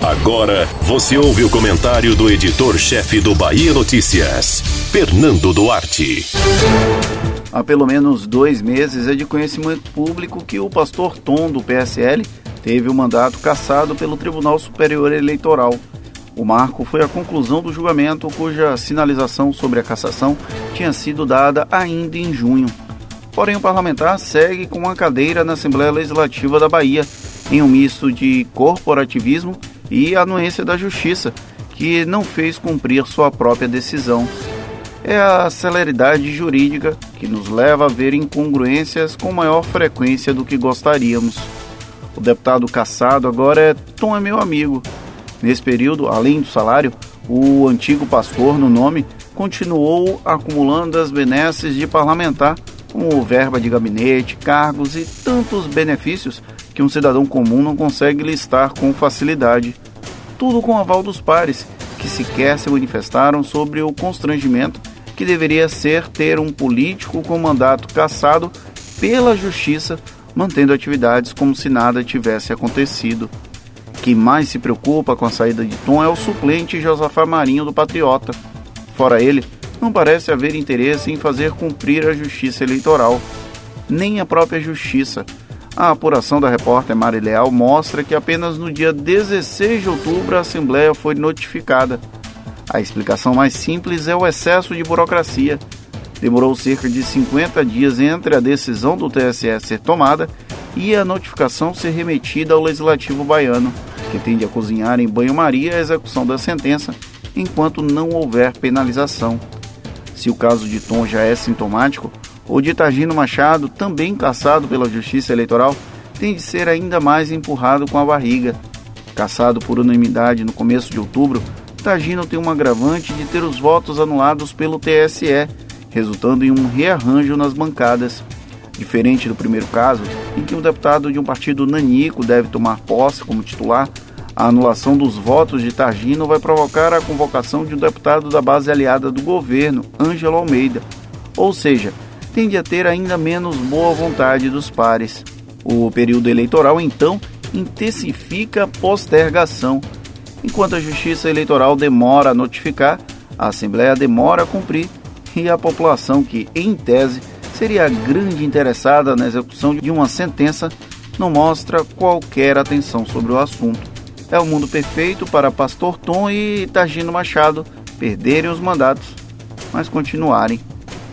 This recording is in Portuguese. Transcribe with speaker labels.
Speaker 1: Agora você ouve o comentário do editor-chefe do Bahia Notícias, Fernando Duarte.
Speaker 2: Há pelo menos dois meses é de conhecimento público que o pastor Tom, do PSL, teve o mandato cassado pelo Tribunal Superior Eleitoral. O marco foi a conclusão do julgamento, cuja sinalização sobre a cassação tinha sido dada ainda em junho. Porém, o parlamentar segue com uma cadeira na Assembleia Legislativa da Bahia, em um misto de corporativismo e anuência da Justiça, que não fez cumprir sua própria decisão. É a celeridade jurídica que nos leva a ver incongruências com maior frequência do que gostaríamos. O deputado caçado agora é Tom é meu amigo. Nesse período, além do salário, o antigo pastor no nome continuou acumulando as benesses de parlamentar, como verba de gabinete, cargos e tantos benefícios que um cidadão comum não consegue listar com facilidade. Tudo com aval dos pares, que sequer se manifestaram sobre o constrangimento que deveria ser ter um político com mandato cassado pela justiça, mantendo atividades como se nada tivesse acontecido. Quem mais se preocupa com a saída de Tom é o suplente Josafá Marinho do Patriota. Fora ele, não parece haver interesse em fazer cumprir a justiça eleitoral, nem a própria justiça, a apuração da repórter Mari Leal mostra que apenas no dia 16 de outubro a Assembleia foi notificada. A explicação mais simples é o excesso de burocracia. Demorou cerca de 50 dias entre a decisão do TSE ser tomada e a notificação ser remetida ao Legislativo baiano, que tende a cozinhar em banho-maria a execução da sentença enquanto não houver penalização. Se o caso de Tom já é sintomático, o de Tagino Machado, também caçado pela Justiça Eleitoral, tem de ser ainda mais empurrado com a barriga. Caçado por unanimidade no começo de outubro, Tagino tem um agravante de ter os votos anulados pelo TSE, resultando em um rearranjo nas bancadas. Diferente do primeiro caso, em que um deputado de um partido nanico deve tomar posse como titular, a anulação dos votos de Targino vai provocar a convocação de um deputado da base aliada do governo, Ângelo Almeida. Ou seja, tende a ter ainda menos boa vontade dos pares. O período eleitoral, então, intensifica a postergação. Enquanto a Justiça Eleitoral demora a notificar, a Assembleia demora a cumprir e a população, que, em tese, seria grande interessada na execução de uma sentença, não mostra qualquer atenção sobre o assunto. É o mundo perfeito para Pastor Tom e Targino Machado perderem os mandatos, mas continuarem